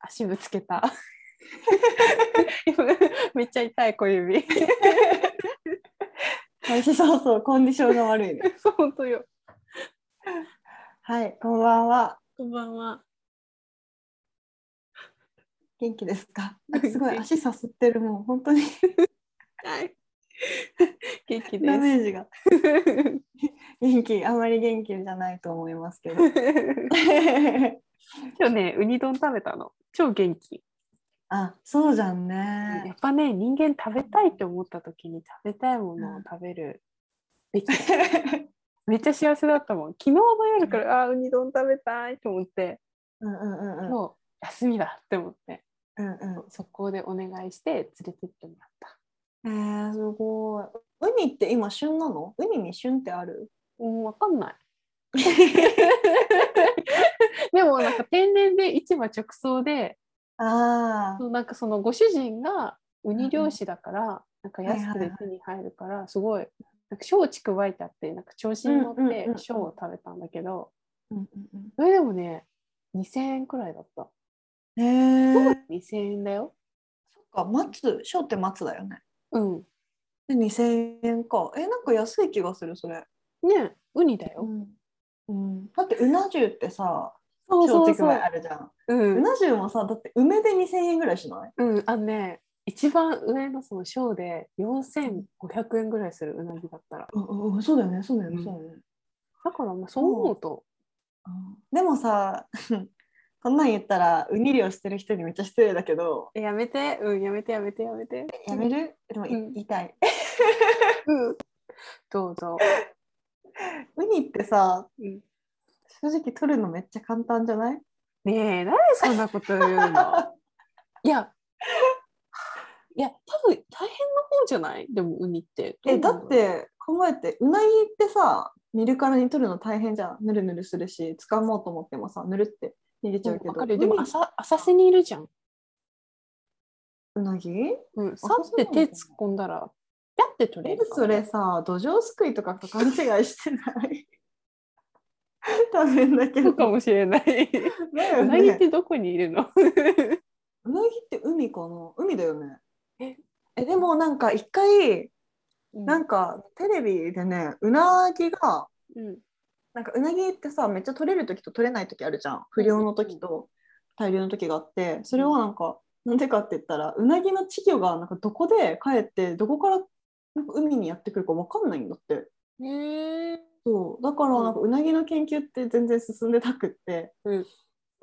足ぶつけた。めっちゃ痛い小指。そうそう、コンディションが悪いね。本当よ。はい、こんばんは。こんばんは。元気ですか？すごい足さすってるもん、本当にはい。元気ダでメージが。元気、あまり元気じゃないと思いますけど。す。今日ね、ウニ丼食べたの。超元気。あ、そうじゃんやね。っぱね、人間食べたいって思った時に食べたいものを食べるべきだ。めっちゃ幸せだったもん。昨日の夜から、あー、ウニ丼食べたいと思って、うんうんうんう休みだって思って、うんうん速攻でお願いして連れてってもらった。えー、すごい。ウニって今旬なの？ウニに旬ってある？うん、わかんない。でもなんか天然で市場直送であなんかそのご主人がウニ漁師だから、なんか安くで手に入るからすごいなんか小竹加えてあってなんか調子に乗っうんうんうんうんて小を食べたんだけど、うんうんそれでもね2000円くらいだったうん。えー、2000円だよそっか、松、小って松だよね。うんで、2000円か。え、なんか安い気がする、それ。ねウニだよ、ん。うん、だって、うな重ってさ、そうそうあるじゃん。ううんな重もさ、だって梅で2000円ぐらいしない？うんあのね一番上のその小で4500円ぐらいするうなぎだったら。うんうん、そうだよね、そうだよね、うん。そうだよね。だからまあそう思うと。でもさ、こんなん言ったら、ウニ漁してる人にめっちゃ失礼だけど、えやめて。うんやめてやめてやめて。やめる？でも、いうん。言いたい。うん。どうぞ、ウニってさ、うん正直取るのめっちゃ簡単じゃない？ねえ、なんでそんなこと言うの？いや、いや、多分大変な方じゃない？でも、ウニって。え、だって考えて、うなぎってさ、見るからに取るの大変じゃん。ぬるぬるするし、掴もうと思ってもさ、ぬるって逃げちゃうけど。わかる。でも浅、浅瀬にいるじゃん。うなぎ？うん、さって手突っ込んだら、ピャって取れえる。それさ、土壌すくいとかと勘違いしてない？多分だけど。そうかもしれない。だようなぎっね。てどこにいるの？うなぎって海かな？海だよね。え？え、でもなんか一回、ななんかテレビでね、うなぎが、うん、なんかうなぎってさめっちゃ取れる時と取れない時あるじゃん。不良の時と大量の時があって。それはなんかなんでかって言ったらうなぎの稚魚がなんかどこで帰ってどこからなんか海にやってくるか分かんないんだって。へえそう。だからなんかうなぎの研究って全然進んでなくって、うん。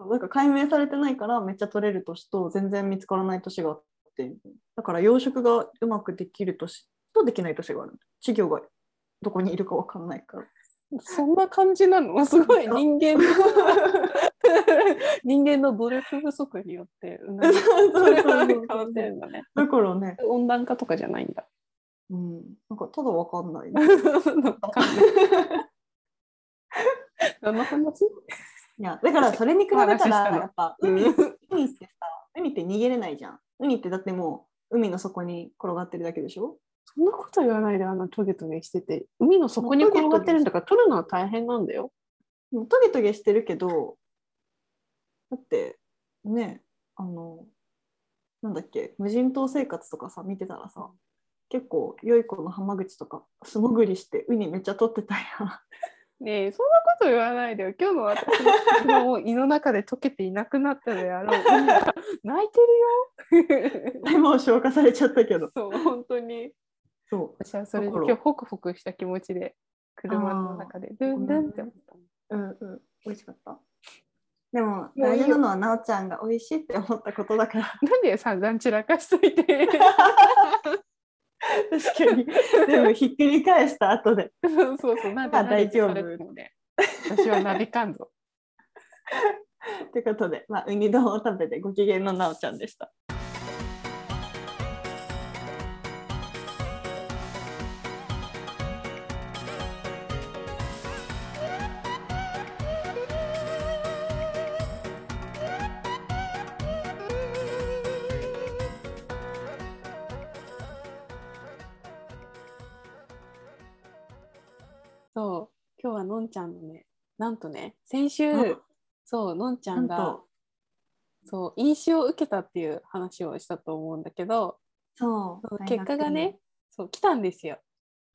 なんか解明されてないからめっちゃ取れる年と全然見つからない年があってだから養殖がうまくできる年とできない年がある。稚魚がどこにいるか分かんないから。そんな感じなの？すごい人間の 人間の努力不足によってうなぎ それは変わってるんだね。だからね、温暖化とかじゃないんだ。うん、なんかただわかんない。何の話いや、だからそれに比べたら、やっぱうん海、海ってさ、海って逃げれないじゃん。海ってだってもう海の底に転がってるだけでしょ？そんなこと言わないであのトゲトゲしてて海の底に転がってるんだから取るのは大変なんだよ。でもトゲトゲしてるけど、だってね、あの、なんだっけ、無人島生活とかさ、見てたらさ、結構良い子の浜口とか素潜りしてウニめっちゃ取ってたやねえそんなこと言わないでよ。今日の私の胃の中で溶けていなくなったであろう 泣いてるよ。ん。もう消化されちゃったけど。そう本当に。そ私はそれで今日ホクホクした気持ちで車の中でドゥンドゥンって思った。う。うんうん。美味しかった。でも大事なのはなおちゃんが美味しいって思ったことだから。なんで散々散らかしといて。確かに。でもひっくり返した後で。そうそうなんでまあ大丈夫私はなびかんぞ。ということで、まあ、ウニ丼を食べてご機嫌のなおちゃんでした。のんちゃんのね、なんとね、先週、うん。そう、のんちゃなんんがと、そう飲酒を受けたっていう話をしたと思うんだけどそう結果がね。そう来たんですよ。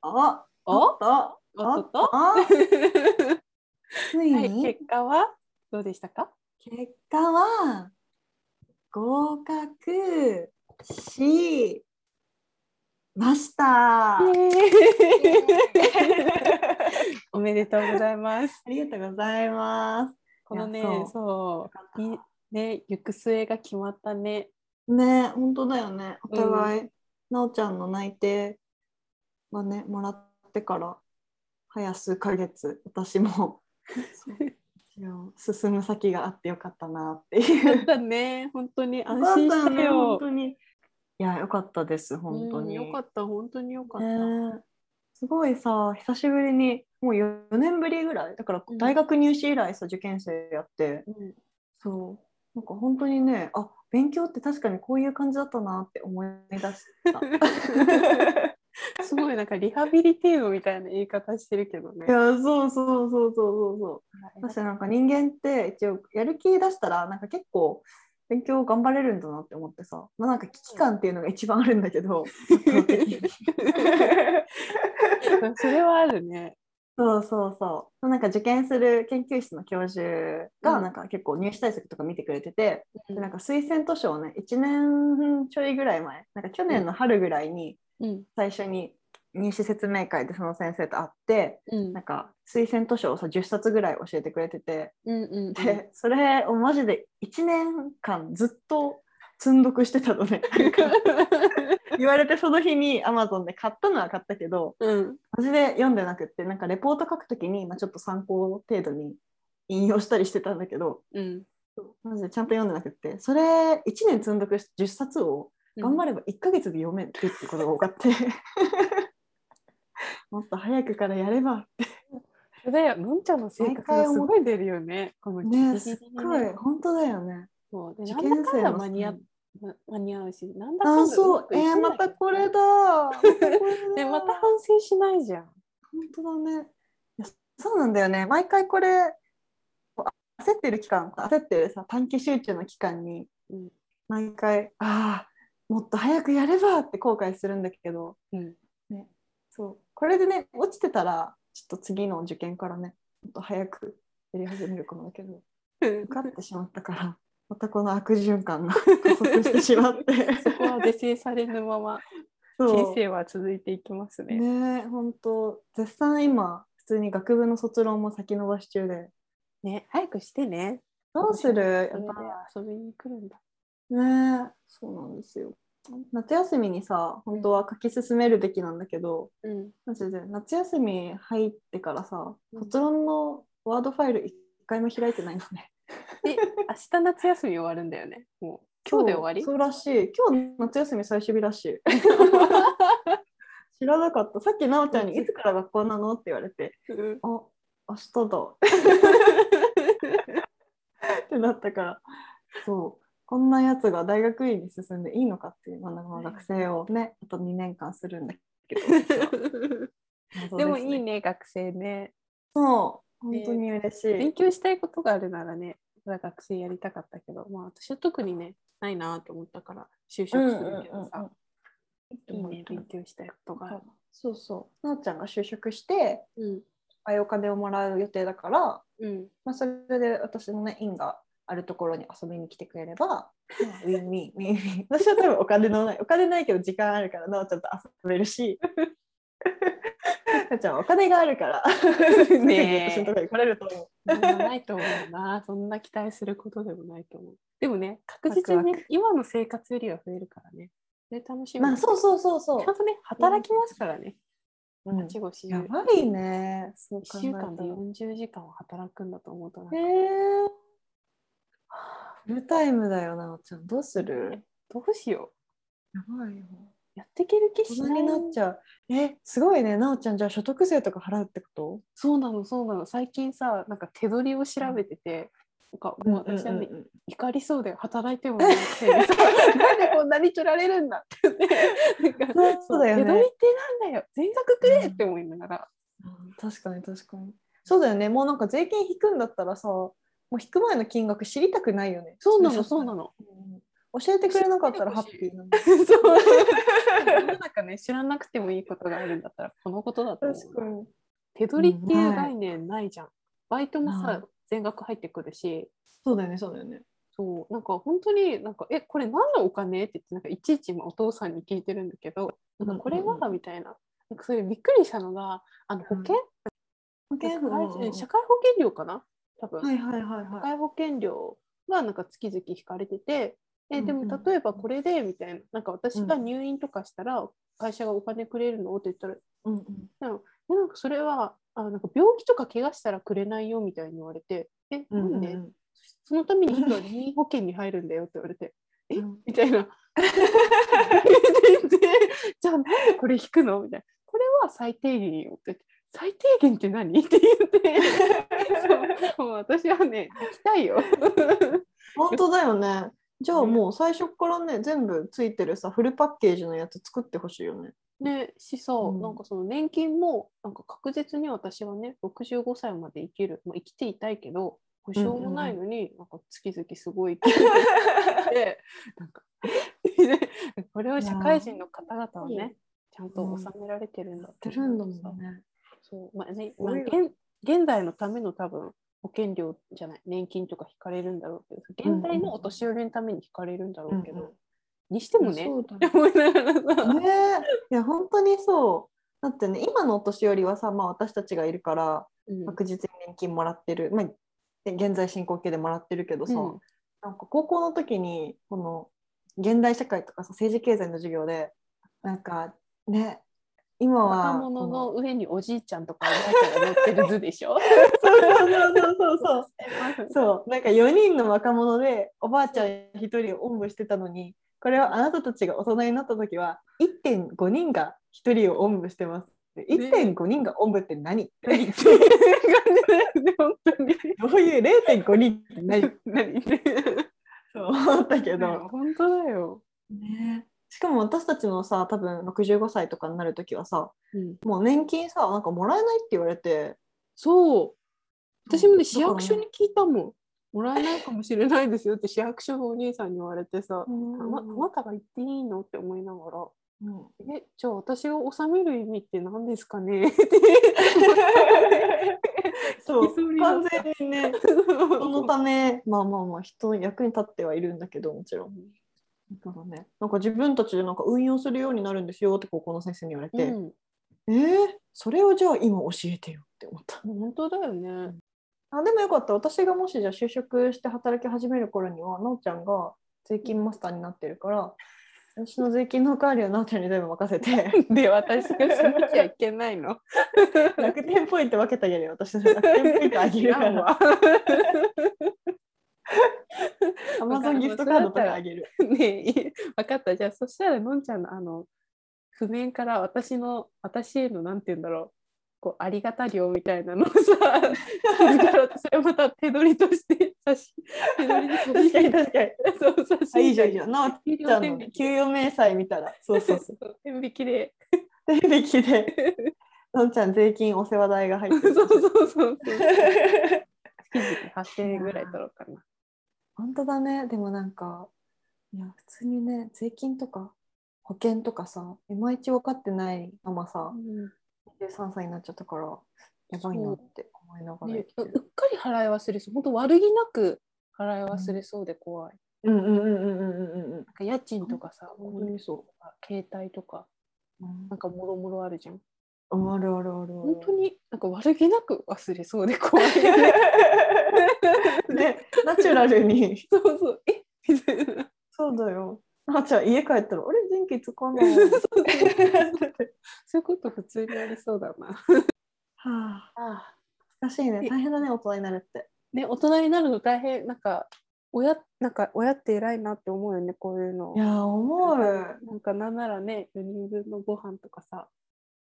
あお？おっとおっとっと？あ ついはい、に、結果は？どうでしたか？結果は合格しました。おめでとうございます。ありがとうございます。このねそういね行く末が決まったね。ね本当だよね。お互い、うなおちゃんの内定がね、もらってから早数ヶ月、私も 進む先があってよかったなっていう。だね本当に安心したったね、本よ。当に。いや、よかったです、本当に。うんよかった本当によかった。ねすごいさ、久しぶりに、もう4年ぶりぐらい、だからうん。大学入試以来さ、受験生やって、うん。そう、なんか本当にね、あ勉強って確かにこういう感じだったなって思い出した。すごいなんかリハビリテーマみたいな言い方してるけどね。い。や、そうそうそうそうそうそう。私なんか人間って一応やる気出したら、なんか結構勉強頑張れるんだなって思ってさ、まあなんか危機感っていうのが一番あるんだけど、それはあるね。そうそうそう。なんか受験する研究室の教授うん。がなんか結構入試対策とか見てくれてて、うん。でなんか推薦図書をね1年ちょいぐらい前なんか去年の春ぐらいにうん。最初に入試説明会でその先生と会ってうん。なんか推薦図書をさ10冊ぐらい教えてくれててうんうんでそれをマジで1年間ずっと積んどくしてたのね。言われてその日に Amazon で買ったのは買ったけどうん。マジで読んでなくってなんかレポート書くときに、まあ、ちょっと参考程度に引用したりしてたんだけどうん。マジでちゃんと読んでなくってそれ1年積んどくし10冊を頑張れば1ヶ月で読めるってことが多かって。もっと早くからやればそれだよのんちゃんの性格がすごい出るよね。このね。すっごい。本当だよね。そう。で受なんだか間に合ま間に合うし、なんだかんだあそう。えー、またこれだ。またこれだ。でまた反省しないじゃん。本当だね。そうなんだよね。毎回これ焦ってる期間焦ってるさ短期集中の期間にうん。毎回ああもっと早くやればって後悔するんだけど。うん。そう。これでね落ちてたらちょっと次の受験からねもっと早くやり始めるかもだけど。受かってしまったからまたこの悪循環が 加速してしまって。そこは是正されぬまま人生は続いていきますね。ね本当絶賛今普通に学部の卒論も先延ばし中で。ね早くしてね。どうする？やっぱ。遊びに来るんだ。ねそうなんですよ。夏休みにさ本当は書き進めるべきなんだけど、うん。マジで夏休み入ってからさうん。卒論のワードファイル一回も開いてないのね で明日夏休み終わるんだよね。もう今日で終わり？そうらしい。今日夏休み最終日らしい。知らなかった。さっきなおちゃんに「いつから学校なの?」って言われてうん「あ明日だ」ってなったから。そう。こんなやつが大学院に進んでいいのかっていう、学生をねあと2年間するんだけど。謎でもすいいね学生ね。そう本当に嬉しい、勉強したいことがあるならね、学生やりたかったけど、まあ私は特にね、ないなと思ったから就職するけどさ、いいね、勉強したいことがある。そうそうなおちゃんが就職してうん。ああいうお金をもらう予定だから、うん。まあ、それで私のね院があるところに遊びに来てくれれば、まあ、ウィンウィンウィンウィン私は多分お金のないお金ないけど時間あるからなおちゃんと遊べるし な おちゃんはお金があるから。ねえ。私のところに来れると思うないと思うな。そんな期待することでもないと思う。でもね、確実に今の生活よりは増えるからね。で楽しみ。まあそうそうそうそう。ちゃんとね、働きますからね。うん。やばいね。そう考1えたら。週間で40時間を働くんだと思うとなんか。へえ。フルタイムだよなおちゃん。どうする？どうしよやばいよ。う。やっていける気しない。になっちゃう。えすごいね。なおちゃんじゃあ所得税とか払うってこと？そうなのそうなの。最近さなんか手取りを調べてて、なんかもう私はね、うんうん。うん怒りそうで働いてもないくせにさ なんでこんなに取られるんだってね。なんかそうだよね。手取りってなんだよ。全額くれって思いながら、うん確かに確かに。そうだよね。もうなんか税金引くんだったらさもう引く前の金額知りたくないよね。そうなのそうなの。うん教えてくれなかったらハッピーな。そう世の中ね知らなくてもいいことがあるんだったらこのことだと思う。手取りっていう概念ないじゃん。バイトもさ全額入ってくるしそうだよね、そうだよね。そうなんか本当になんか「えこれ何のお金?」って言ってなんかいちいち今お父さんに聞いてるんだけど「なんかこれは?」みたいな。なんかそれびっくりしたのがあの保険、うんうん社会保険料かな？多分、はいはいはい社はい。会保険料がなんか月々引かれてて、えでも例えばこれでみたいな。なんか私が入院とかしたら会社がお金くれるの？って言ったら、うんうん。えなんかそれはあなんか病気とか怪我したらくれないよ？みたいに言われて、えなんで、うんうん。そのために人は入院保険に入るんだよ？って言われて、え？うん。みたいな。でじゃあなんでこれ引くの？みたいな。これは最低限よって。言って。最低限って何？って言って。そう。もう私はね行きたいよ。本当だよね。じゃあもう最初からね、全部ついてるさ、フルパッケージのやつ作ってほしいよね。ねしさ、う。ん。なんかその年金もなんか確実に私はね65歳まで生きる、まあ、生きていたいけど保証もないのに、なんか月々すごいってなんか これを社会人の方々はねちゃんと納められてるんだやってるんだもんね。そう。まあねまあ、現現代のための多分保険料じゃない年金とか引かれるんだろうけど現代のお年寄りのために引かれるんだろうけど、うんうん。にしてもねそうだって思いながらさ、ねいや本当にそう。だってね今のお年寄りはさ、まあ、私たちがいるからうん。確実に年金もらってる、まあ、現在進行形でもらってるけどさ、うん。なんか高校の時にこの現代社会とかさ政治経済の授業でなんかね今は若者の上におじいちゃんとかおばあちゃんが乗ってる図でしょ？そうそうそうそうそう。そう。なんか4人の若者でおばあちゃん1人をおんぶしてたのにこれはあなたたちが大人になった時は1.5人が1人をおんぶしてます。1.5人がおんぶって何、何？っていう感じだよね本当に。どういう？0.5人って何？何？そう思ったけど、本当だよ、ね、しかも私たちのさ多分65歳とかになる時はさうん、もう年金さなんかもらえないって言われてそう。私もねだ市役所に聞いたもん。もらえないかもしれないですよって市役所のお兄さんに言われてさ、あなあなたが言っていいのって思いながら。うん。えじゃあ私が納める意味って何ですかね？ってそう完た全にね。そのためまあまあまあ人の役に立ってはいるんだけどもちろん。だからね、なんか自分たちでなんか運用するようになるんですよって高校の先生に言われて、うん、えー、それをじゃあ今教えてよって思った。本当だよね。あでもよかった。私がもしじゃあ就職して働き始める頃にはなおちゃんが税金マスターになってるから私の税金の代わりはなおちゃんに全部任せて。で私がしなきゃいけないの？楽天ポイント分けてあげるよ。私の楽天ポイントあげるからアマゾンギフトカードとかあげる。ねえ分かったじゃあそしたらのんちゃんのあの譜面から私の私へのなんて言うんだろうこうありがた料みたいなのをさ それまた手取りとして差し手取り確かに確かに。そう差しあいいじゃんいいじゃん。なお給ちゃんのね給与明細見たらそうそうそう。う天引きで手引きでのんちゃん税金お世話代が入ってそうる。そうそうそう月々8000円ぐらい取ろうかな。本当だね。でもなんか、いや、普通にね、税金とか保険とかさ、いまいち分かってないままさ、23歳になっちゃったから、やばいなって思いながらね。うっかり払い忘れそう本当悪気なく払い忘れそうで怖い。うんうんうんうんうんうんうんなんか家賃とかさ、本当にそ携帯とか、う。なんかもろもろあるじゃん。うん、あるあるある。本当になんか悪気なく忘れそうで怖いよね。ね、ナチュラルに。そうそう、え？みたいな。そうだよ。あちゃん家帰ったら、あれ？電気つかない。そういうこと普通にありそうだな。はあ、あ難しいね。大変だね、大人になるって。ね、大人になるの大変、なんか、親なんか親って偉いなって思うよね、こういうの。いや、思う。なんかなんならね、4人分のご飯とかさ、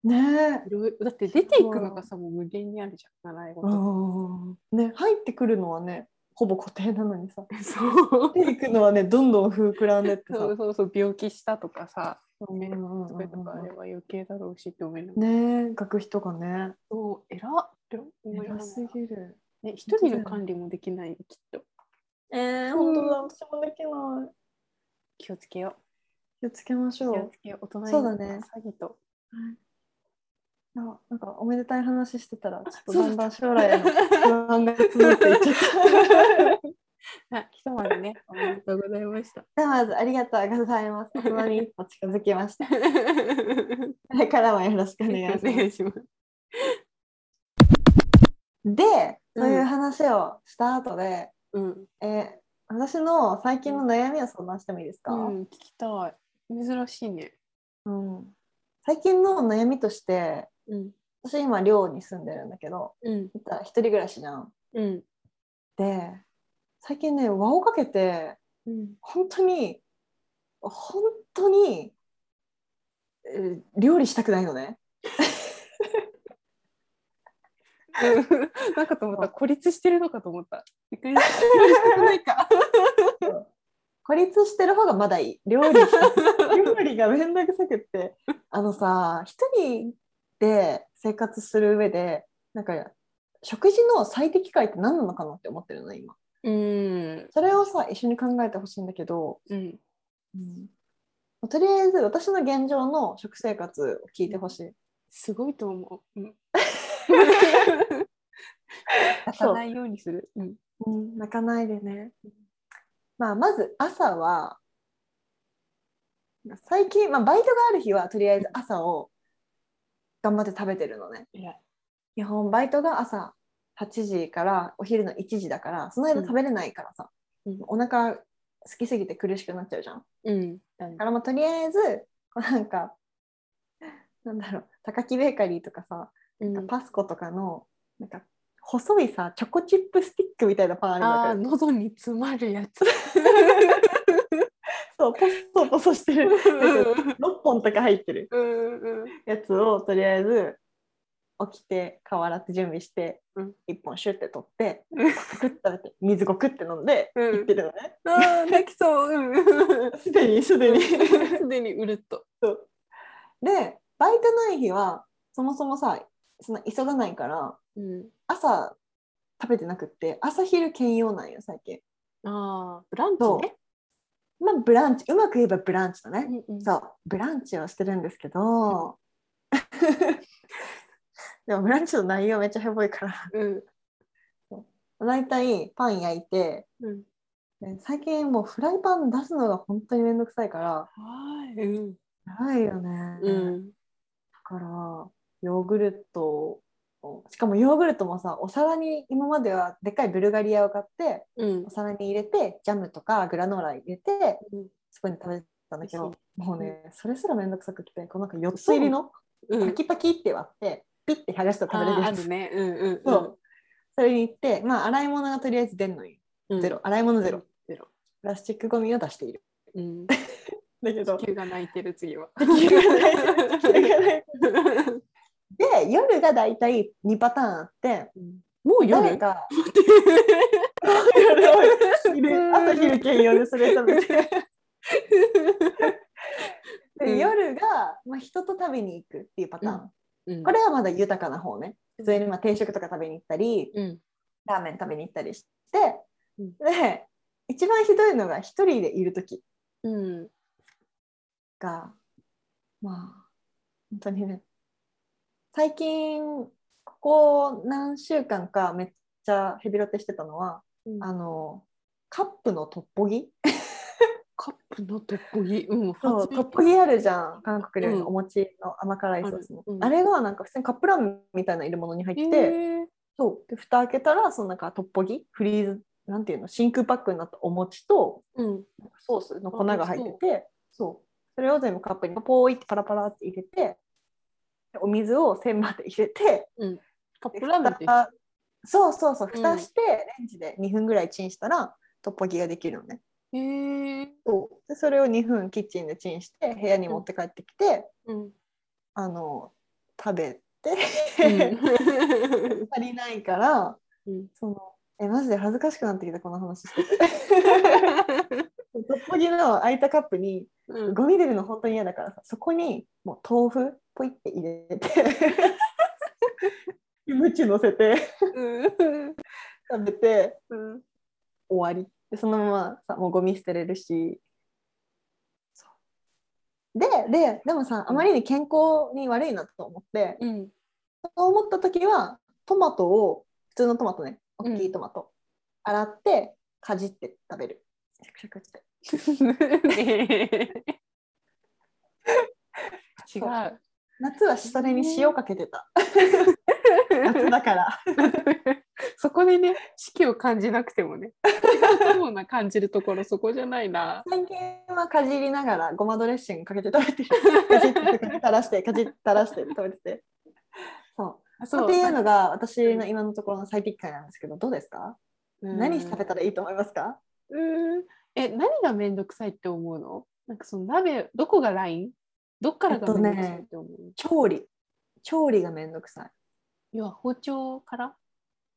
ねいろいろだって出ていくのがさ、もう無限にあるじゃん、習い事。うん。ね、入ってくるのはね、ほぼ固定なのにさ。そう。出ていくのはね、どんどん膨らんでってさ。そうそうそう、病気したとかさ、うんうんうんとかあれは余計だろうしって思いながら。ね学費とかね。そう、偉っって思いすぎる。ね、一人の管理もできない、きっと。えー、本当だ、私もできない。気をつけよ気をつけましう。ょう気をつ。けよう。大人にそうだね詐欺と。あなんかおめでたい話してたら、ちょっとだだんだん将来への不安が募っていっちゃった。あ、ひとまずね、おめでとうございました。ではまずありがとうございます。大人に一歩近づきました。これからもよろしくお願いします。で、うんそういう話をした後で、うん。えー私の最近の悩みを相談してもいいですか、うん、聞きたい。珍しいね。うん最近の悩みとして、うん。私今寮に住んでるんだけど、うん。一人暮らしじゃん。うん。で、最近ね、輪をかけて、うん。本当に、本当に、えー料理したくないのね。なんかと思った。孤立してるのかと思った。びっくりした。くないか。孤立してる方がまだいい。料理 料理がめんどくさくって。あのさ、一人で生活する上で、なんか、食事の最適解って何なのかなって思ってるの、今。うん。それをさ、一緒に考えてほしいんだけど、うん。とりあえず私の現状の食生活を聞いてほしい。すごいと思う。うん。出さないようにする。うん。うん、泣かないでね。まあ、まず朝は、最近、まあ、バイトがある日はとりあえず朝を頑張って食べてるのね。基本バイトが朝8時からお昼の1時だから、その間食べれないからさ、うんお腹好きすぎて苦しくなっちゃうじゃん。うん。だからもうとりあえず、こうなんか、なんだろう、高木ベーカリーとかさ、うん、パスコとかの、なんか、細いさ、チョコチップスティックみたいなパンあるんだけど、喉に詰まるやつ。そう、ポソポソしてる。6本とか入ってるやつをとりあえず起きて顔洗って準備して、うん1本シュッて取ってうん食べて水ごくって飲んでうん行ってるのね。ああ、泣きそう。うん。すでにすでに。すでにうるっと。でバイトない日はそもそもさその急がないからうん。朝食べてなくって朝昼兼用なんよ最近。ああ、ブランチね。まあブランチうまく言えばブランチだね。うんうんそうブランチをしてるんですけど、でもブランチの内容めっちゃヘボいからうん。大体パン焼いてうん。で最近もうフライパン出すのが本当にめんどくさいからはい。うん。やばいよね、うん。だからヨーグルトをしかもヨーグルトもさお皿に今まではでっかいブルガリアを買ってうん。お。皿に入れてジャムとかグラノーラ入れてうん。そこに食べてたんだけど美もうねそれすらめんどくさくてこうなんか4つ入りのうん。パキパキって割ってピッて剥がして食べれるやつ。うんうん。そう。それに行ってまあ洗い物がとりあえず出んのようん。ゼロ。洗い物ゼロ。ゼロ。プラスチックゴミを出している。うん。だけど。地球が泣いてる次は。地球がない地球がない で夜がだいたい2パターンあってもう夜？誰か 夜朝昼兼用でそれ食べて夜が、まあ、人と食べに行くっていうパターン、うん。これはまだ豊かな方ね。普通にまあ定食とか食べに行ったりうん。ラーメン食べに行ったりして、うん。で一番ひどいのが一人でいる時うん。がまあ本当にね最近ここ何週間かめっちゃヘビロテしてたのはあのカップのトッポギ？カップのトッポギ？うん。そうトッポギあるじゃん。韓国料理うん。のお餅の甘辛いソースの、うん。あれがなんか普通にカップラーメンみたいな入れ物に入ってそう。で蓋開けたらそのなんかトッポギ？フリーズなんていうの？真空パックになったお餅とうん。ソースの粉が入っててそう。それを全部カップにポーイってパラパラって入れてでお水を線まで入れてうん。カッでプラーメンって蓋そうそうそううん。蓋してレンジで2分ぐらいチンしたらトッポギができるのね。へえ。そそれを2分キッチンでチンして部屋に持って帰ってきて、うん。あの食べて、うん。足りないからうん。そのえマジで恥ずかしくなってきたこの話。しててトッポギの空いたカップにうん。ゴミ出るの本当に嫌だからさそこにもう豆腐ポイって入れて キムチ乗せてうん。食べてうん。終わり。でそのままさもうゴミ捨てれるし。でででもさあまりに健康に悪いなと思って、うん。そう思った時はトマトを普通のトマトね大きいトマト、洗ってかじって食べるシャクシャクって。違う。夏はそれに塩かけてた。夏だから。そこでね、四季を感じなくてもね、違うな感じるところ、そこじゃないな。最近はかじりながらごまドレッシングかけて食べてる。かじって垂らしてかじって垂らして食べてて。そう。そっていうのが私の今のところの最適解なんですけどどうですか、うん。何食べたらいいと思いますか？うん。え、何がめんどくさいって思うの？なんかその鍋、どこがライン？どっからがめんどくさいって思う、調理。調理がめんどくさい。要は包丁から？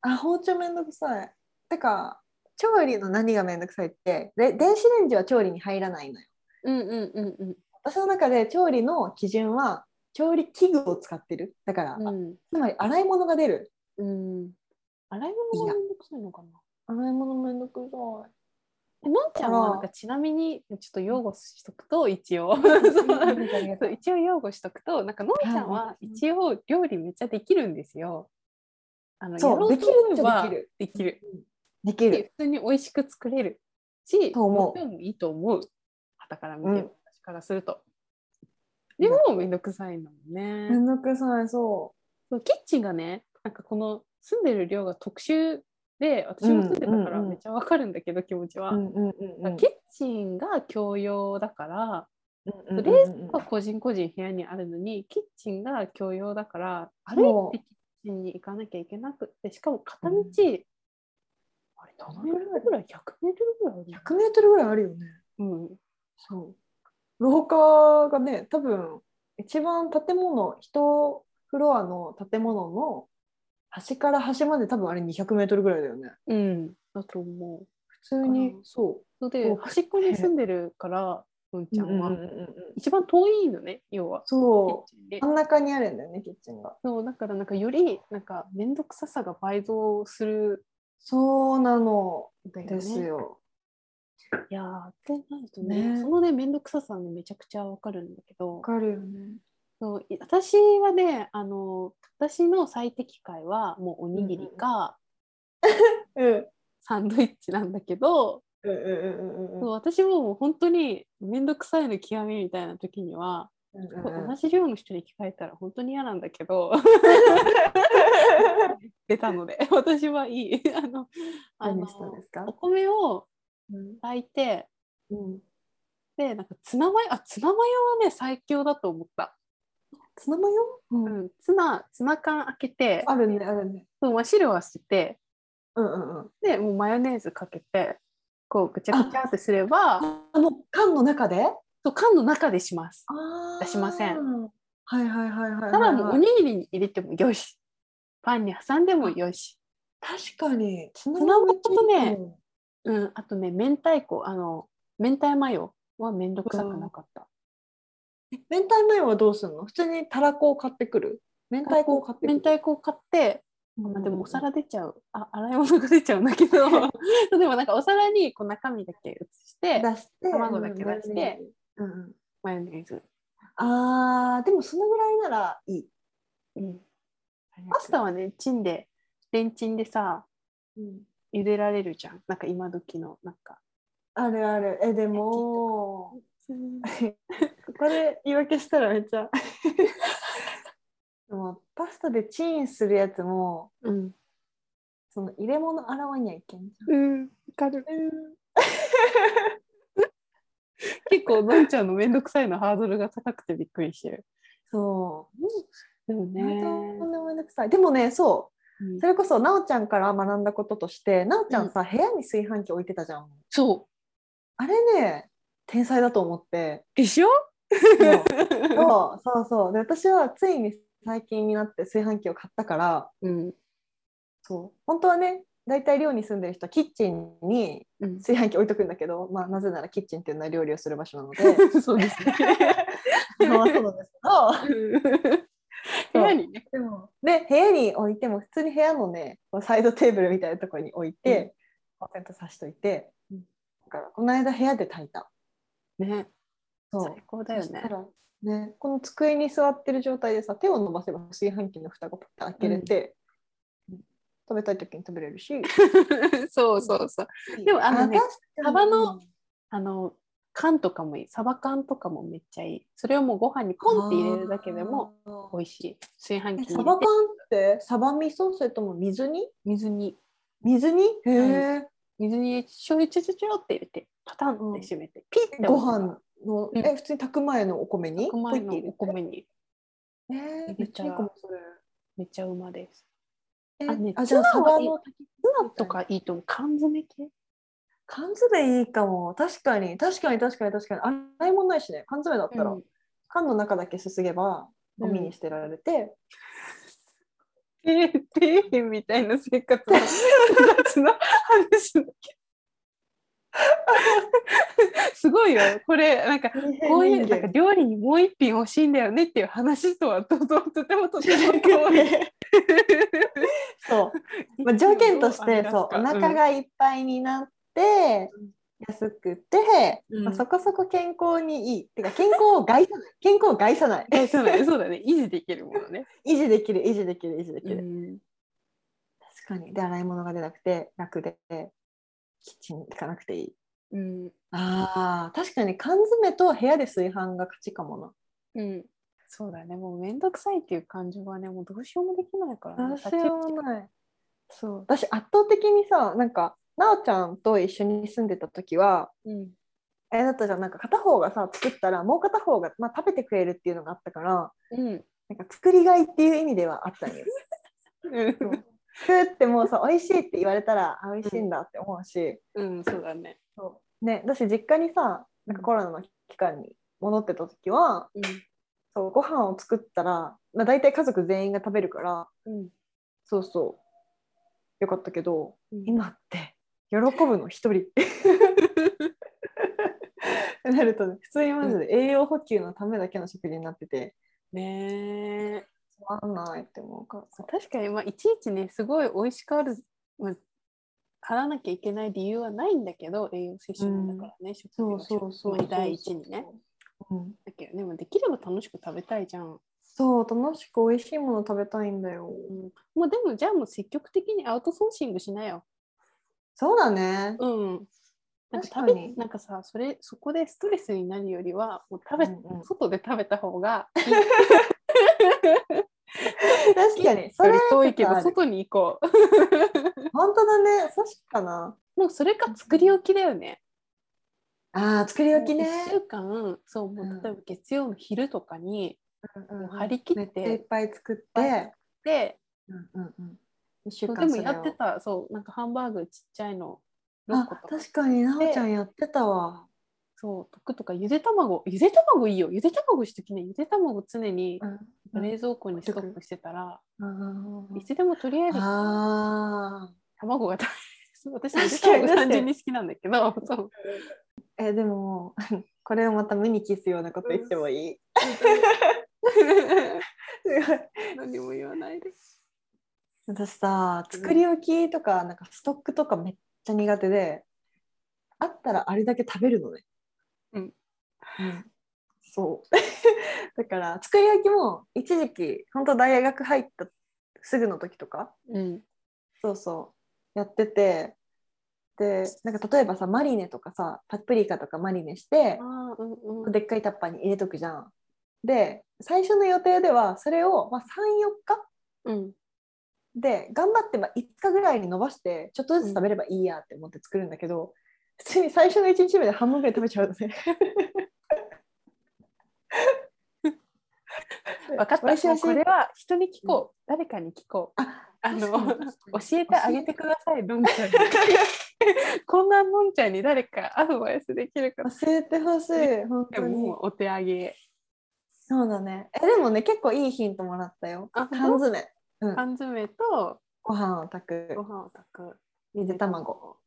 あ包丁めんどくさい。てか調理の何がめんどくさいってで電子レンジは調理に入らないのよ。うんうんうんうん。私の中で調理の基準は調理器具を使ってる。だから、うん。つまり洗い物が出る。うん。洗い物がめんどくさいのかな？洗い物めんどくさいえのんちゃんはなんかちなみにちょっと擁護しとくと一応。一応擁護しとくとなんかのんちゃんははい一応料理めっちゃできるんですよ。あのそうできるできる。できる。普通に美味しく作れるしと思う。もいいと思う。旗から見て、うん。私からすると。でもめんどくさいんだもんね。めんどくさいそそうキッチンがねなんかこの住んでる寮が特殊で私も住んでたからめっちゃわかるんだけど、気持ちは。キッチンが共用だから、冷蔵庫は個人個人部屋にあるのにキッチンが共用だから歩いてキッチンに行かなきゃいけなくってしかも片道、うん。あれ何メートルぐらい100メートルぐらいある100メートルぐらいあるよね。うん。そう。廊下がね多分一番建物一フロアの建物の端から端まで多分あれ200メートルぐらいだよね。うん。だと思う。普通にうんそそれで端っこに住んでるからのんうちゃんは、うんうんうんうん。一番遠いのね要は。そう。真ん中にあるんだよねキッチンが。そうだからなんかよりなんか面倒くささが倍増する。そうなの。ね。ですよ。いやーってなるとねね。そのね面倒くささはねめちゃくちゃわかるんだけど。わかるよねそうい私はねあの私の最適解はもうおにぎりか うん。サンドイッチなんだけど、うん私ももう本当に面倒くさいの極みみたいな時には、うんうん同じ量の人に聞かれたら本当に嫌なんだけど。出たので 私はいい。あのあのお米をうん。炊いてうん。でなんかツナマヨあツナマヨはね最強だと思った、ツナマヨううん。ん、ツナツナ缶開けてあるねあるね。そう真汁は捨ててうんうんうん。でもうマヨネーズかけてこうぐちゃぐちゃってすればあもう缶の中で？そう缶の中でします。出しません。はいはいはいはいはい、ただもうおにぎりに入れてもよし。パンに挟んでもよし。確かに。ツナマヨとね。うん。あとね明太子あの明太マヨはめんどくさくなかった明太マヨはどうするの？普通にたらこを買ってくる？明太子を買ってく明る太子を買ってでもお皿出ちゃう。あ洗い物が出ちゃうんだけど。でもなんかお皿にこう中身だけ移して出して卵だけ出してうんうんマヨネーズ、あーでもそのぐらいならいい、うん、パスタはねチンでレンチンでさうん、茹でられるじゃん。なんか今時のなんか。あるある。えでも ここで言い訳したらめっちゃ。でもパスタでチンするやつもうん。その入れ物洗わにはいけんじゃん。うん。わかる。結構のんちゃんのめんどくさいのハードルが高くてびっくりしてる。そう。でもね。ね、とんでもめんどくさい。でもねそう。うん。それこそなおちゃんから学んだこととしてなおちゃんさ、部屋に炊飯器置いてたじゃん。そう。あれね天才だと思って。でしょ？そう。そうそう。で私はついに最近になって炊飯器を買ったからうん。そう。本当はね大体寮に住んでる人はキッチンにうん。炊飯器置いとくんだけど、まあ、なぜならキッチンっていうのは料理をする場所なので。そうですね。まあそうなんですけど。部屋にね。でもで部屋に置いても普通に部屋のねサイドテーブルみたいなところに置いて、コンセント挿しといて、うんだからこの間部屋で炊いたね。そう最高だよね。ねこの机に座ってる状態でさ手を伸ばせば炊飯器の蓋がパッて開けれて、食べたい時に食べれるし そうそうそう。でもあのねサバのあの缶とかもいい。サバ缶とかもめっちゃいい。それをもうご飯にポンって入れるだけでも美味しい。炊飯器にえサバ缶ってサバ味噌それとも水に？水に水にへえ、水に醤油ちょちょちょって入れてパタンって閉めて、ピッてご飯の、うん。え普通に炊く前のお米に？白米のポイって入れて？お米に。えー、めっちゃめっちゃうまです。えあねあじゃあサバの炊きツナとかいいと思う。缶詰系？缶詰いいかも。確かに。確かに確かに確かに。洗い物ないしね。缶詰だったら、うん。缶の中だけすすげばゴミに捨てられて、底辺みたいな生活の 話だけど すごいよ。これなんかこういうなんか料理にもう一品欲しいんだよねっていう話とはとととてもとても遠いそう、まあ、条件として そう。お腹ががいっぱいになって、うん。安くて、うん。まあ、そこそこ健康にいい。てか健康を害さない。健康を害さない。えそうだねそうだね。維持できるものね。維持できる維持できる維持できる、うん。確かに。で洗い物が出なくて楽でキッチンに行かなくていい。うん。あー確かに缶詰と部屋で炊飯が勝ちかもな。うん、そうだね。もうめんどくさいっていう感情はねもうどうしようもできないからね。どうしようもない。そう。私圧倒的にさなんかなおちゃんと一緒に住んでた時はうん。あれだったじゃんなんか片方がさ作ったらもう片方が、まあ、食べてくれるっていうのがあったからうん。なんか作りがいっていう意味ではあったんよ。うん作ってもさ美味しいって言われたらあ美味しいんだって思うし、うん、そうだね。そう。ね、だし実家にさなんかコロナの期間に戻ってた時は、うん。そうご飯を作ったら、まあ、大体家族全員が食べるからうん。そうそう。よかったけどうん。今って喜ぶの一人って。なるとね普通にマジで栄養補給のためだけの食事になってて。ねえつまんないって思うからさ。確かに、まあ、いちいちねすごい美味しくある、まあ、払わなきゃいけない理由はないんだけど栄養摂取だからね、食そう料そうそうまあ第一にね。うん、だけどでもできれば楽しく食べたいじゃん。そう楽しく美味しいもの食べたいんだよ。うん、もうでもじゃあもう積極的にアウトソーシングしなよ。そうだね。うん。なんか食べに。なんかさそれそこでストレスになるよりはもう食べ、うんうん。外で食べた方が 確かに。それ遠いけど外に行こう。本当だね。そうしかな。もうそれか作り置きだよね。あー作り置きね。1週間そうもう例えば月曜の昼とかに、うん張り切っていっぱい作って、でうんうんうん、一週間でもやってたそうなんかハンバーグちっちゃいの6あ個とか。確かになおちゃんやってたわ、そう溶くとかゆで卵ゆで卵いいよ。ゆで卵しときねゆで卵常にうん冷蔵庫にストックしてたら、うんいつでもとりあえずあ卵が食べれる。私確ゆでかに卵単純に好きなんだけどえでも これをまた目にキスようなこと言ってもいい、何も言わないです。私さ作り置きとかなんかストックとかめっちゃ苦手であったらあれだけ食べるのね。うん、うん、そう。だから作り置きも一時期本当大学入ったすぐの時とかうん。そうそうやっててでなんか例えばさマリネとかさパプリカとかマリネしてうんうん。でっかいタッパーに入れとくじゃん。で最初の予定ではそれを、まあ、34日うん。で頑張ってまあ5日ぐらいに伸ばしてちょっとずつ食べればいいやって思って作るんだけど、普通に最初の1日目で半分ぐらい食べちゃうのね。分かった。これは人に聞こう。誰かに聞こう。ああの教えてあげてください、のんちゃんに。こんなのんちゃんに誰かアドバイスできるか。教えてほしい本当にお手上げ。そうだねえでもね結構いいヒントもらったよあ缶詰、うん、缶詰とご飯を炊くご飯を炊く。ゆで卵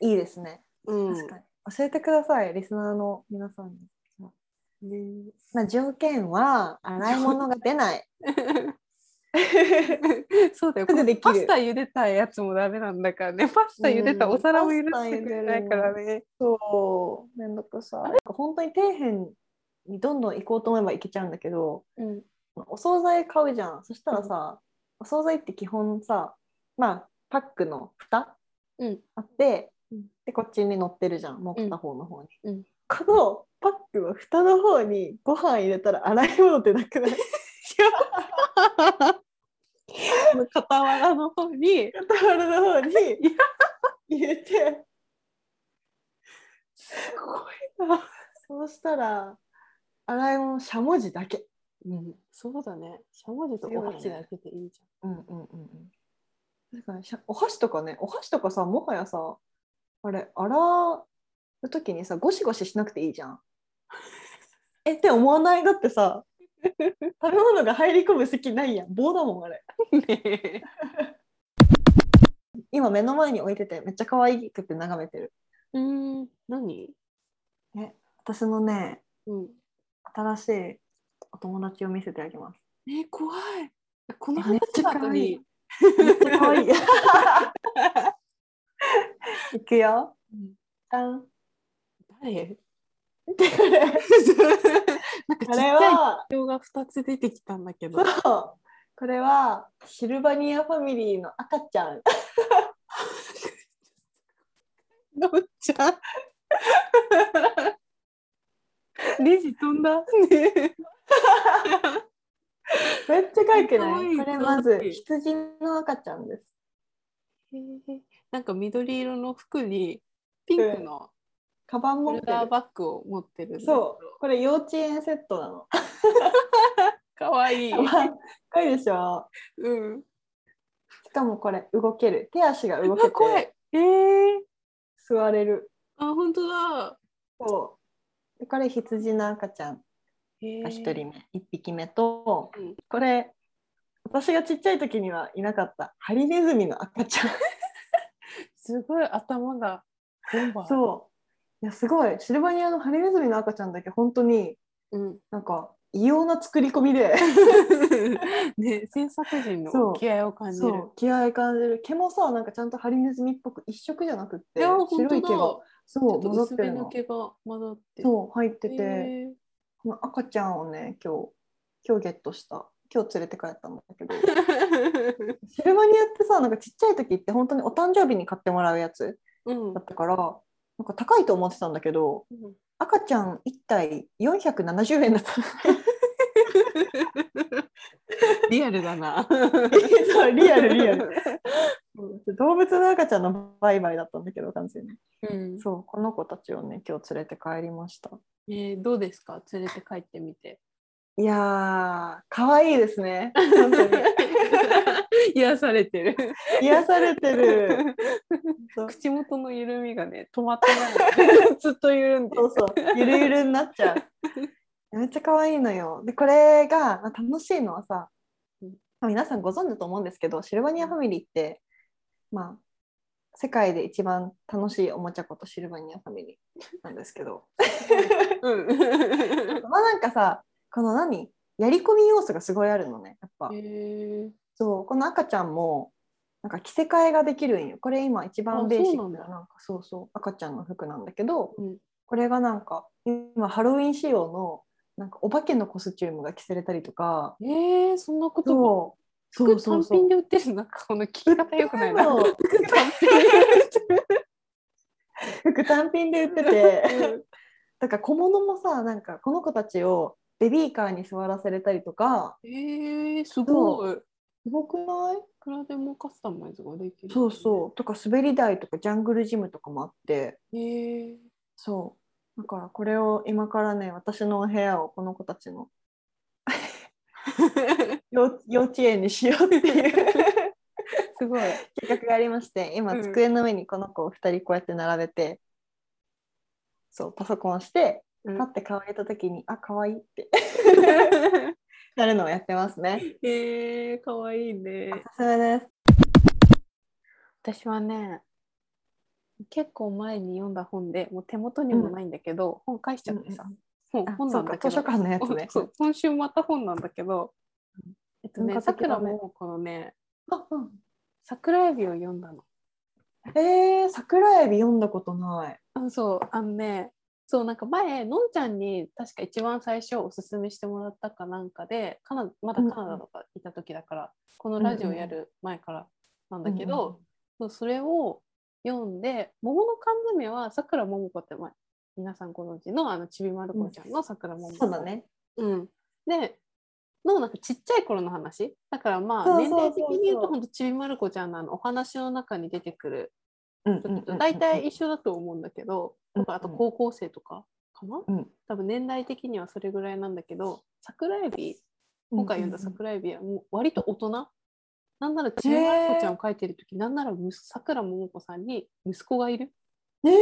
いいですねうん。確かに教えてくださいリスナーの皆さんにねまあ、条件は洗い物が出ない。そうだよ。すぐできるパスタ茹でたやつもダメなんだからね。パスタ茹でたお皿も許してくれないからね。そう、めんどくさい。本当に底辺にどんどん行こうと思えば行けちゃうんだけど、うん。お惣菜買うじゃん。そしたらさ、お惣菜って基本さ、まあ、パックの蓋うん。あって、うんで、こっちに乗ってるじゃん。もう片方の方に。うんこのパックの蓋の方にご飯入れたら洗い物ってなくない？傍らの方に、傍らの方に入れて、すごいな。そうしたら、洗い物しゃもじだけ。うん。そうだね。しゃもじとお箸だけでいいじうんうんうんうん。だからしゃお箸とかね、お箸とかさ、もはやさ、あれ、洗う時にさ、ゴシゴシしなくていいじゃん。えって思わない？だってさ、食べ物が入り込む席ないやん。棒だもん、あれ。今目の前に置いてて、めっちゃ可愛くて眺めてる。うーん。何？私のね、うん。新しいお友達を見せてあげます。え、怖い。このめっち話の後ゃ可愛いに。めっちゃ可愛い。い くよ。うんじゃん。誰こ なんかちっちれゃいが2つ出てきたんだけど。これはシルバニアファミリーの赤ちゃん。のっちゃん。レジ飛んだ。ね めっちゃ可愛くない？これまず羊の赤ちゃんです。へえなんか緑色の服にピンクのカバン持ってバッグを持ってるそう。これ幼稚園セットなの。かわいい。可愛いでしょうん。しかもこれ動ける。手足が動けあ怖いて。えー、座れる。あ、本当だ。そう。でこれ羊の赤ちゃんへが1人目、1匹目と、うんこれ私がちっちゃい時にはいなかったハリネズミの赤ちゃん。すごい頭が。そう。いやすごい。シルバニアのハリネズミの赤ちゃんだけ本当にうん。なんか異様な作り込みで ね、制作陣の気合を感じる。気合い感じる毛もさなんかちゃんとハリネズミっぽく一色じゃなくって。白い毛がそう混ざってるのの毛が混ざって。そう入ってて、へーこの赤ちゃんをね今日今日ゲットした今日連れて帰ったんだけど シルバニアってさなんかちっちゃい時って本当にお誕生日に買ってもらうやつうんだったからなんか高いと思ってたんだけどうん赤ちゃん1体470円だった。リアルだな。そうリアルリアル。動物の赤ちゃんの売買だったんだけど完全に。うん。そうこの子たちをね今日連れて帰りました。えーどうですか？連れて帰ってみて。いやー可愛いですね。本当に 癒されてる。癒されてる。口元の緩みがね止まってない。ずっと緩んで。る。そうそう。ゆるゆるになっちゃう。めっちゃ可愛いのよ。でこれがまあ楽しいのはさ、皆さんご存知だと思うんですけどシルバニアファミリーってまあ世界で一番楽しいおもちゃことシルバニアファミリーなんですけど。うん。まあなんかさこの何？やり込み要素がすごいあるのねやっぱ、そうこの赤ちゃんもなんか着せ替えができるんよ。これ今一番あベーシックななんかそうそう赤ちゃんの服なんだけど、うん。これがなんか今ハロウィン仕様のなんかお化けのコスチュームが着せれたりとかえー、そんなことも？そう。服単品で売ってるなんかこの聞き方よくな。いな。服単品で。売ってて。てだから小物もさなんかこの子たちをベビーカーに座らせれたりとか。えー、すごい。すごくない？いくらでもカスタマイズができる。そうそう。とか滑り台とかジャングルジムとかもあって。う。へえ。そう。だからこれを今からね私のお部屋をこの子たちの 幼幼稚園にしようっていう。すごい。企画がありまして今うん。机の上にこの子を2人こうやって並べて、そうパソコンしてうん。パッて顔入れた時に、あ可愛いって なるのをやってますね。へえかわいいね。お。すすめです。私はね、結構前に読んだ本で、もう手元にもないんだけど、本返しちゃってさ、本あ本なんだけど。図書館のやつね。そう今週また本なんだけど、えっとねさくらもこのねあうん。桜エビを読んだの。えー、桜エビ読んだことない。あそう。あのねそうなんか前のんちゃんに確か一番最初おすすめしてもらったかなんかでカナまだカナダとかいた時だから、このラジオやる前からなんだけど、そうそれを読んで桃の缶詰はさくらももこって、まあ、皆さんご存知のあのちびまる子ちゃんのさくらももこ、そうだね。うん、でのなんかちっちゃい頃の話。だからまあ年齢的に言うとほんとちびまる子ちゃんのあのお話の中に出てくるうん大体一緒だと思うんだけど、うんとかあと高校生とかかな、うん。多分年代的にはそれぐらいなんだけど桜エビ今回読んだ桜エビはもう割と大人。なんならちびまる子ちゃんを描いてる時なんならさくらももこさんに息子がいる。えー、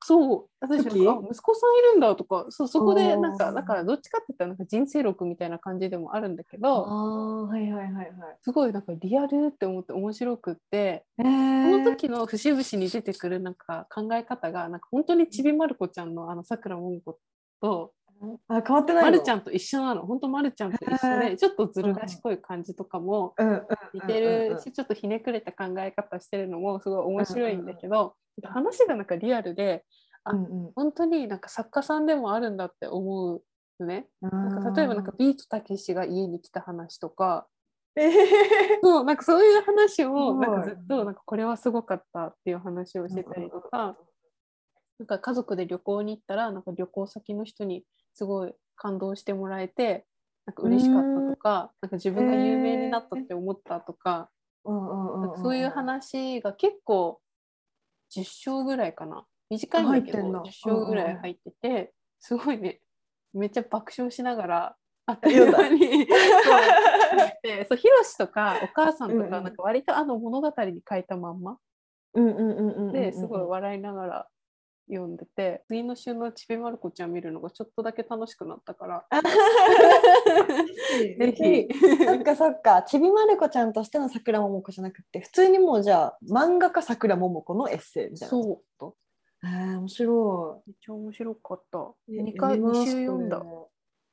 そう。私息子さんいるんだとかそうそこでなんかだからどっちかって言ったらなんか人生録みたいな感じでもあるんだけあどあはいはいはいはい。すごいなんかリアルって思って面白くってえそー、の時の節々に出てくるなんか考え方がなんか本当にちびまる子ちゃんのあのさくらももことあ変わってないの？まるちゃんと一緒なの。本当まるちゃんと一緒へでちょっとずる賢い感じとかも似てるしちょっとひねくれた考え方してるのもすごい面白いんだけど話がなんかリアルでうんうん。本当になんか作家さんでもあるんだって思うのね。うんなんか例えばなんかビートたけしが家に来た話とか。えーそうなんかそういう話をなんかずっとなんかこれはすごかったっていう話をしてたりとか、なんか家族で旅行に行ったらなんか旅行先の人にすごい感動してもらえてなんか嬉しかったとかなんか自分が有名になったって思ったとか,、うんうんうんうんそういう話が結構10章ぐらいかな。短いんだけど入ってんだ。10章ぐらい入ってて、すごいねめっちゃ爆笑しながらあっと読んだ。いう。間にそうヒロシとかお母さんとかなんか割とあの物語に書いたまんま。うんうんうんうんうんうん。ですごい笑いながら読んでて次の週のちびまる子ちゃん見るのがちょっとだけ楽しくなったから。ぜひ。そっかそっか。ちびまる子ちゃんとしてのさくらももこじゃなくて普通にもうじゃあ漫画家さくらももこのエッセイみたいなそう。えー、面白めっちゃ面白かった。い2回2週読んだ。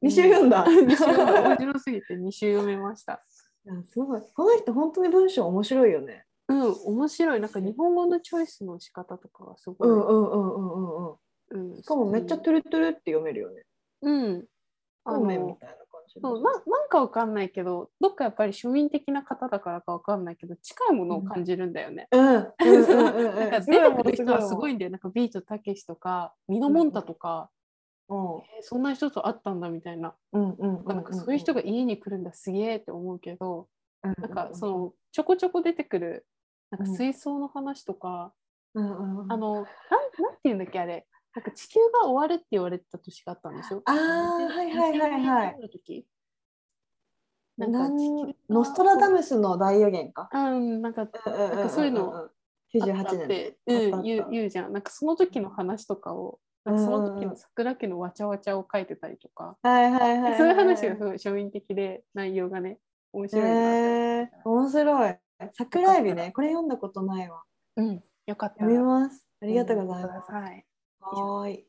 2週読んだ？2週読んだ。面白すぎて2週読めました。いやすごい。この人本当に文章面白いよねうん面白い。なんか日本語のチョイスの仕方とかがすごい、うんうんうんうんうんうん。うんしかもめっちゃトゥルトゥルって読めるよね。うん。あそうめんみのたいな感じそうななんかわかんないけどどっかやっぱり庶民的な方だからかわかんないけど近いものを感じるんだよね。うんうんうんうん。うん なんか出てくる人はすごいんだよ。なんかビートたけしとかミノモンタとか、うん。えーそんな人と会ったんだみたいな,、うんうんうんなんかそういう人が家に来るんだすげえって思うけど、ななんかそのちょこちょこ出てくるなんかうん。水槽の話とか、うんうんうん。あのなんなんていうんだっけあれ。なんか地球が終わるって言われてた年があったんでしょあーはいはいはいはい。2000年の時。ななんノストラダムスの大予言か。あうんなんかなんかそういうの98年。で、で。うん、言う言うじゃん。なんかその時の話とかをなんかその時の桜家のわちゃわちゃを書いてたりとか、はいはいはい。そういう話がすごい庶民的で内容がね面白いえ面白い。桜エビね、これ読んだことないわ。うんよかった読みます。あありがとうございます。はいはーい。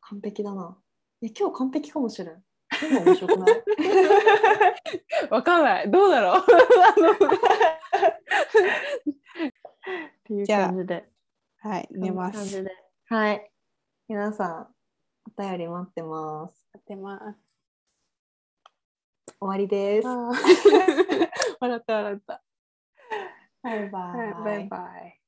完璧だな。え、今日完璧かもしれん。今面白くない？わかんないどうだろう？っていう感じではい寝ますはい。皆さん、お便り待ってます。寝ます終わりです。笑った笑った。バイバはいバイバイ